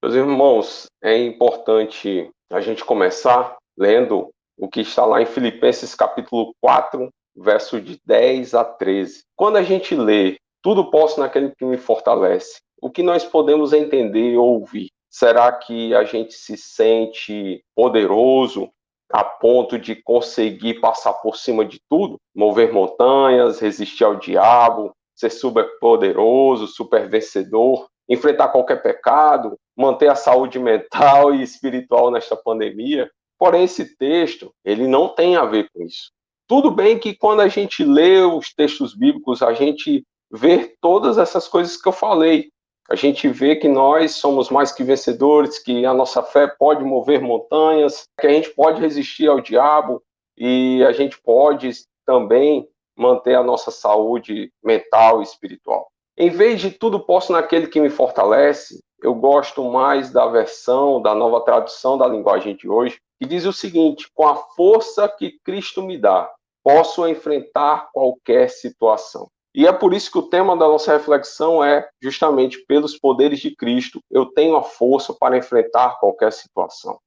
Meus irmãos, é importante a gente começar lendo o que está lá em Filipenses capítulo 4, verso de 10 a 13. Quando a gente lê tudo posso naquele que me fortalece, o que nós podemos entender ou ouvir? Será que a gente se sente poderoso a ponto de conseguir passar por cima de tudo? Mover montanhas, resistir ao diabo, ser super poderoso, super vencedor, enfrentar qualquer pecado, manter a saúde mental e espiritual nesta pandemia? Porém, esse texto, ele não tem a ver com isso. Tudo bem que quando a gente lê os textos bíblicos, a gente vê todas essas coisas que eu falei, a gente vê que nós somos mais que vencedores, que a nossa fé pode mover montanhas, que a gente pode resistir ao diabo e a gente pode também manter a nossa saúde mental e espiritual. Em vez de tudo posso naquele que me fortalece, eu gosto mais da versão da nova tradução da linguagem de hoje, que diz o seguinte: com a força que Cristo me dá, posso enfrentar qualquer situação. E é por isso que o tema da nossa reflexão é justamente pelos poderes de Cristo, eu tenho a força para enfrentar qualquer situação.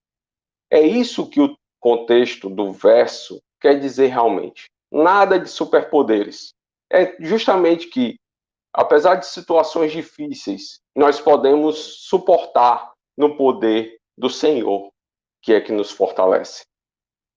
É isso que o contexto do verso quer dizer realmente. Nada de superpoderes. É justamente que, apesar de situações difíceis, nós podemos suportar no poder do Senhor, que é que nos fortalece.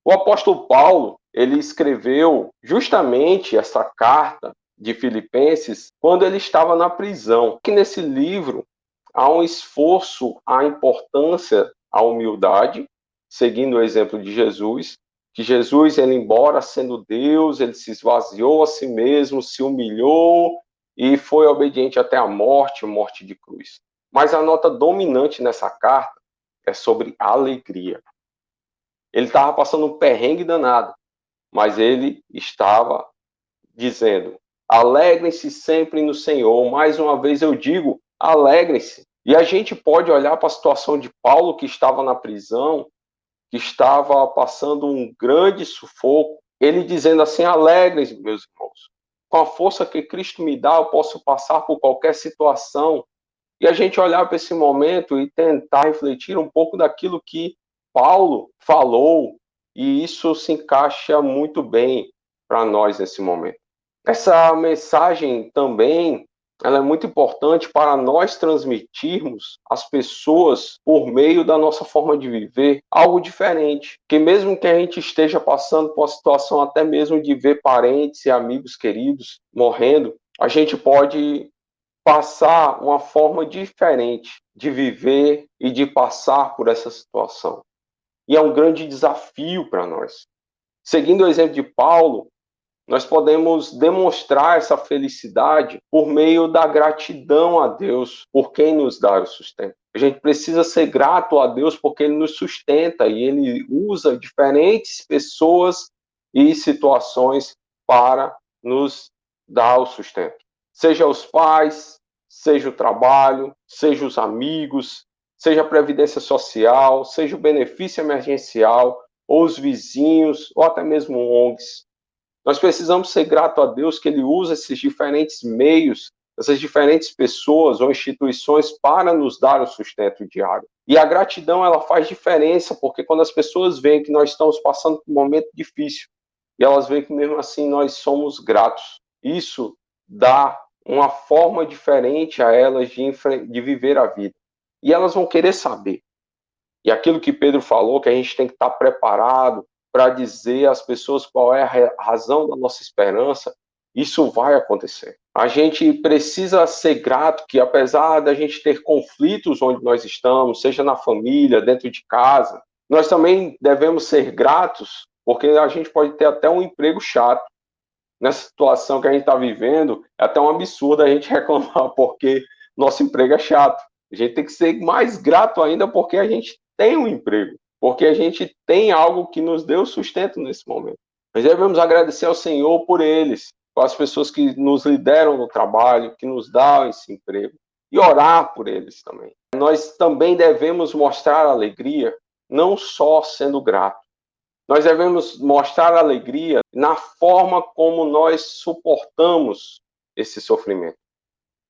O apóstolo Paulo, ele escreveu justamente essa carta de Filipenses quando ele estava na prisão. Que nesse livro há um esforço à importância à humildade, seguindo o exemplo de Jesus, que Jesus, ele embora sendo Deus, ele se esvaziou a si mesmo, se humilhou e foi obediente até a morte, morte de cruz. Mas a nota dominante nessa carta é sobre alegria. Ele estava passando um perrengue danado, mas ele estava dizendo: Alegrem-se sempre no Senhor. Mais uma vez eu digo, alegrem-se. E a gente pode olhar para a situação de Paulo, que estava na prisão, que estava passando um grande sufoco, ele dizendo assim: alegrem-se, meus irmãos. Com a força que Cristo me dá, eu posso passar por qualquer situação. E a gente olhar para esse momento e tentar refletir um pouco daquilo que Paulo falou, e isso se encaixa muito bem para nós nesse momento. Essa mensagem também ela é muito importante para nós transmitirmos às pessoas, por meio da nossa forma de viver, algo diferente. Que mesmo que a gente esteja passando por uma situação até mesmo de ver parentes e amigos queridos morrendo, a gente pode passar uma forma diferente de viver e de passar por essa situação. E é um grande desafio para nós. Seguindo o exemplo de Paulo, nós podemos demonstrar essa felicidade por meio da gratidão a Deus por quem nos dá o sustento. A gente precisa ser grato a Deus porque Ele nos sustenta e Ele usa diferentes pessoas e situações para nos dar o sustento. Seja os pais, seja o trabalho, seja os amigos, seja a previdência social, seja o benefício emergencial, ou os vizinhos, ou até mesmo ONGs. Nós precisamos ser grato a Deus que Ele usa esses diferentes meios, essas diferentes pessoas ou instituições para nos dar o sustento diário. E a gratidão ela faz diferença, porque quando as pessoas veem que nós estamos passando por um momento difícil e elas veem que mesmo assim nós somos gratos, isso dá uma forma diferente a elas de, de viver a vida. E elas vão querer saber. E aquilo que Pedro falou, que a gente tem que estar preparado, para dizer às pessoas qual é a razão da nossa esperança, isso vai acontecer. A gente precisa ser grato que, apesar da gente ter conflitos onde nós estamos, seja na família, dentro de casa, nós também devemos ser gratos, porque a gente pode ter até um emprego chato. Nessa situação que a gente está vivendo, é até um absurdo a gente reclamar porque nosso emprego é chato. A gente tem que ser mais grato ainda porque a gente tem um emprego porque a gente tem algo que nos deu sustento nesse momento. Nós devemos agradecer ao Senhor por eles, por as pessoas que nos lideram no trabalho, que nos dão esse emprego, e orar por eles também. Nós também devemos mostrar alegria, não só sendo grato. Nós devemos mostrar alegria na forma como nós suportamos esse sofrimento.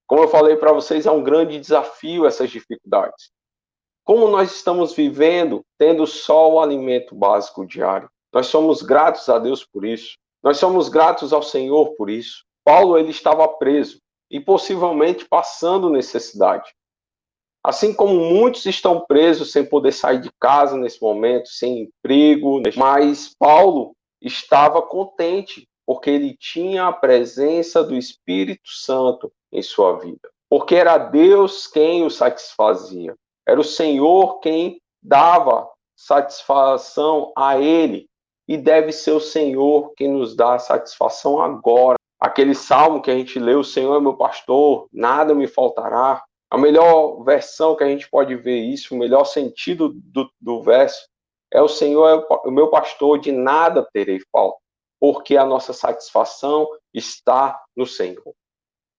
Como eu falei para vocês, é um grande desafio essas dificuldades. Como nós estamos vivendo, tendo só o alimento básico diário? Nós somos gratos a Deus por isso. Nós somos gratos ao Senhor por isso. Paulo ele estava preso e possivelmente passando necessidade. Assim como muitos estão presos sem poder sair de casa nesse momento, sem emprego, mas Paulo estava contente porque ele tinha a presença do Espírito Santo em sua vida. Porque era Deus quem o satisfazia. Era o Senhor quem dava satisfação a ele. E deve ser o Senhor quem nos dá satisfação agora. Aquele salmo que a gente lê, o Senhor é meu pastor, nada me faltará. A melhor versão que a gente pode ver isso, o melhor sentido do, do verso, é o Senhor é o meu pastor, de nada terei falta, porque a nossa satisfação está no Senhor.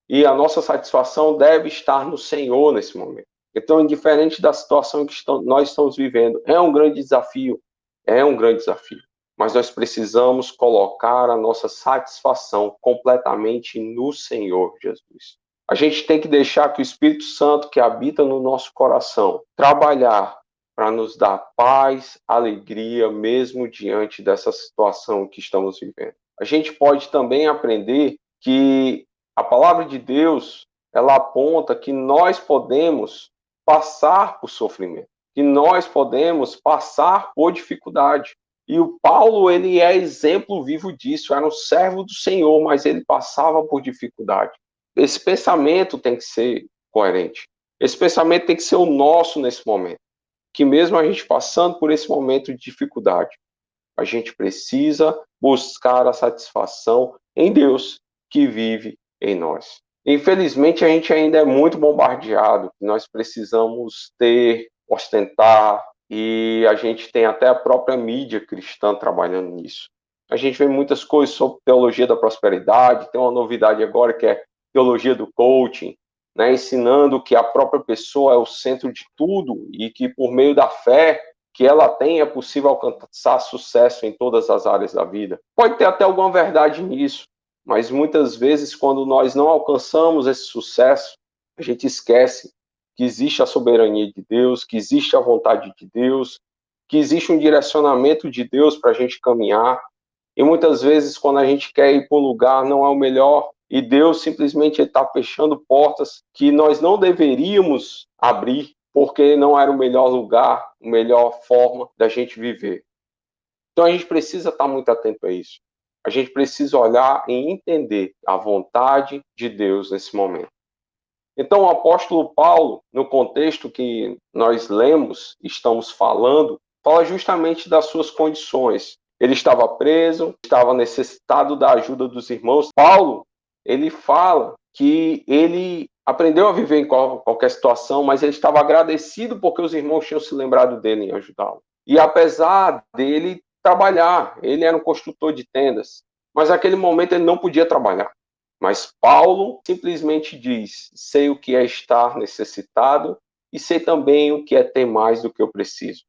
E a nossa satisfação deve estar no Senhor nesse momento. Então, indiferente da situação que nós estamos vivendo, é um grande desafio, é um grande desafio. Mas nós precisamos colocar a nossa satisfação completamente no Senhor Jesus. A gente tem que deixar que o Espírito Santo que habita no nosso coração trabalhar para nos dar paz, alegria, mesmo diante dessa situação que estamos vivendo. A gente pode também aprender que a palavra de Deus ela aponta que nós podemos passar por sofrimento, que nós podemos passar por dificuldade. E o Paulo, ele é exemplo vivo disso, era um servo do Senhor, mas ele passava por dificuldade. Esse pensamento tem que ser coerente. Esse pensamento tem que ser o nosso nesse momento. Que mesmo a gente passando por esse momento de dificuldade, a gente precisa buscar a satisfação em Deus que vive em nós. Infelizmente, a gente ainda é muito bombardeado, nós precisamos ter, ostentar, e a gente tem até a própria mídia cristã trabalhando nisso. A gente vê muitas coisas sobre teologia da prosperidade, tem uma novidade agora que é teologia do coaching, né, ensinando que a própria pessoa é o centro de tudo e que por meio da fé que ela tem é possível alcançar sucesso em todas as áreas da vida. Pode ter até alguma verdade nisso, mas muitas vezes quando nós não alcançamos esse sucesso, a gente esquece que existe a soberania de Deus, que existe a vontade de Deus, que existe um direcionamento de Deus para a gente caminhar. E muitas vezes, quando a gente quer ir para um lugar, não é o melhor e Deus simplesmente está fechando portas que nós não deveríamos abrir, porque não era o melhor lugar, a melhor forma da gente viver. Então a gente precisa estar muito atento a isso. A gente precisa olhar e entender a vontade de Deus nesse momento. Então, o apóstolo Paulo, no contexto que nós lemos, estamos falando, fala justamente das suas condições. Ele estava preso, estava necessitado da ajuda dos irmãos. Paulo, ele fala que ele aprendeu a viver em qualquer situação, mas ele estava agradecido porque os irmãos tinham se lembrado dele em ajudá-lo. E apesar dele trabalhar, ele era um construtor de tendas, mas naquele momento ele não podia trabalhar. Mas Paulo simplesmente diz: sei o que é estar necessitado e sei também o que é ter mais do que eu preciso.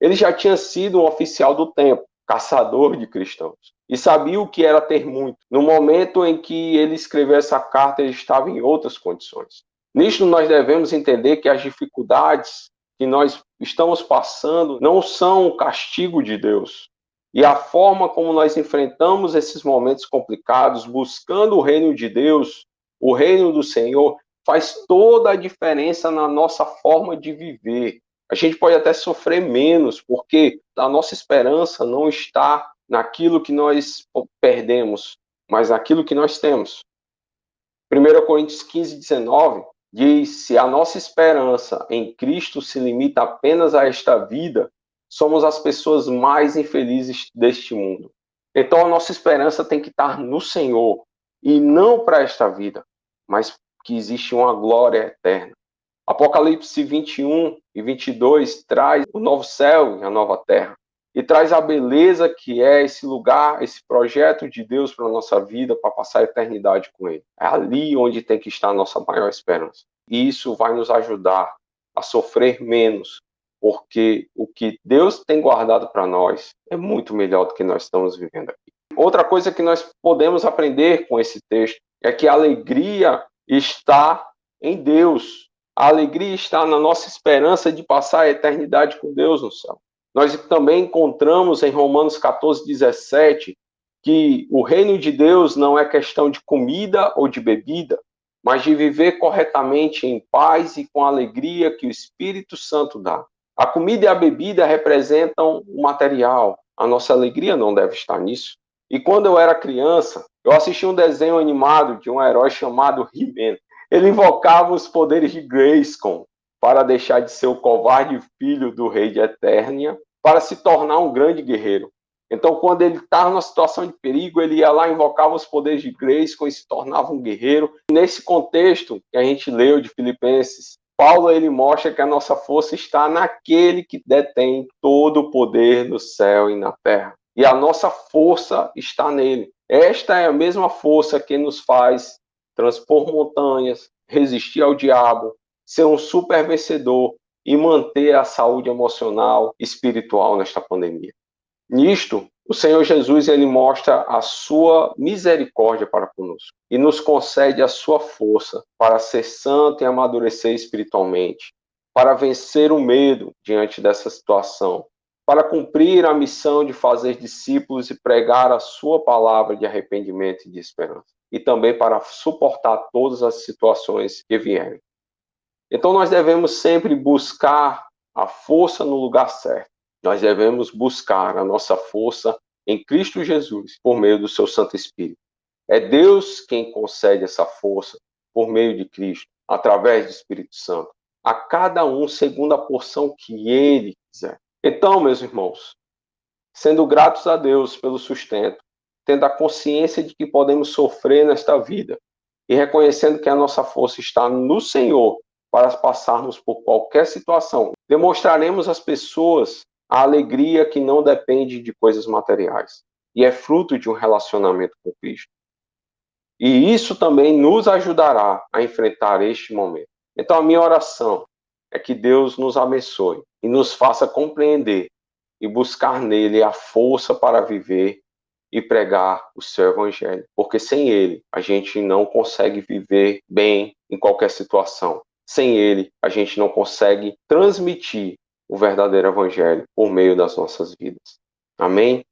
Ele já tinha sido um oficial do tempo, caçador de cristãos, e sabia o que era ter muito. No momento em que ele escreveu essa carta, ele estava em outras condições. Nisto, nós devemos entender que as dificuldades que nós estamos passando não são o castigo de Deus. E a forma como nós enfrentamos esses momentos complicados, buscando o reino de Deus, o reino do Senhor, faz toda a diferença na nossa forma de viver. A gente pode até sofrer menos, porque a nossa esperança não está naquilo que nós perdemos, mas naquilo que nós temos. 1 Coríntios 15, 19 diz: Se a nossa esperança em Cristo se limita apenas a esta vida, somos as pessoas mais infelizes deste mundo. Então a nossa esperança tem que estar no Senhor e não para esta vida, mas que existe uma glória eterna. Apocalipse 21 e 22 traz o novo céu e a nova terra. E traz a beleza que é esse lugar, esse projeto de Deus para a nossa vida, para passar a eternidade com Ele. É ali onde tem que estar a nossa maior esperança. E isso vai nos ajudar a sofrer menos, porque o que Deus tem guardado para nós é muito melhor do que nós estamos vivendo aqui. Outra coisa que nós podemos aprender com esse texto é que a alegria está em Deus A alegria está na nossa esperança de passar a eternidade com Deus no céu. Nós também encontramos em Romanos 14, 17 que o reino de Deus não é questão de comida ou de bebida, mas de viver corretamente em paz e com a alegria que o Espírito Santo dá. A comida e a bebida representam o material, a nossa alegria não deve estar nisso. E quando eu era criança, eu assisti um desenho animado de um herói chamado He-Man. Ele invocava os poderes de Grayskull para deixar de ser o covarde filho do rei de Eternia para se tornar um grande guerreiro. Então, quando ele estava numa situação de perigo, ele ia lá, invocava os poderes de Grace, e se tornava um guerreiro. Nesse contexto que a gente leu de Filipenses, Paulo ele mostra que a nossa força está naquele que detém todo o poder no céu e na terra. E a nossa força está nele. Esta é a mesma força que nos faz transpor montanhas, resistir ao diabo, ser um super vencedor e manter a saúde emocional e espiritual nesta pandemia. Nisto, o Senhor Jesus ele mostra a sua misericórdia para conosco e nos concede a sua força para ser santo e amadurecer espiritualmente, para vencer o medo diante dessa situação, para cumprir a missão de fazer discípulos e pregar a sua palavra de arrependimento e de esperança, e também para suportar todas as situações que vierem. Então nós devemos sempre buscar a força no lugar certo nós devemos buscar a nossa força em Cristo Jesus por meio do seu Santo Espírito. É Deus quem concede essa força por meio de Cristo, através do Espírito Santo, a cada um segundo a porção que ele quiser. Então, meus irmãos, sendo gratos a Deus pelo sustento, tendo a consciência de que podemos sofrer nesta vida e reconhecendo que a nossa força está no Senhor para passarmos por qualquer situação, demonstraremos às pessoas a alegria que não depende de coisas materiais e é fruto de um relacionamento com Cristo. E isso também nos ajudará a enfrentar este momento. Então, a minha oração é que Deus nos abençoe e nos faça compreender e buscar nele a força para viver e pregar o seu evangelho, porque sem ele a gente não consegue viver bem em qualquer situação. Sem ele a gente não consegue transmitir o verdadeiro evangelho por meio das nossas vidas. Amém?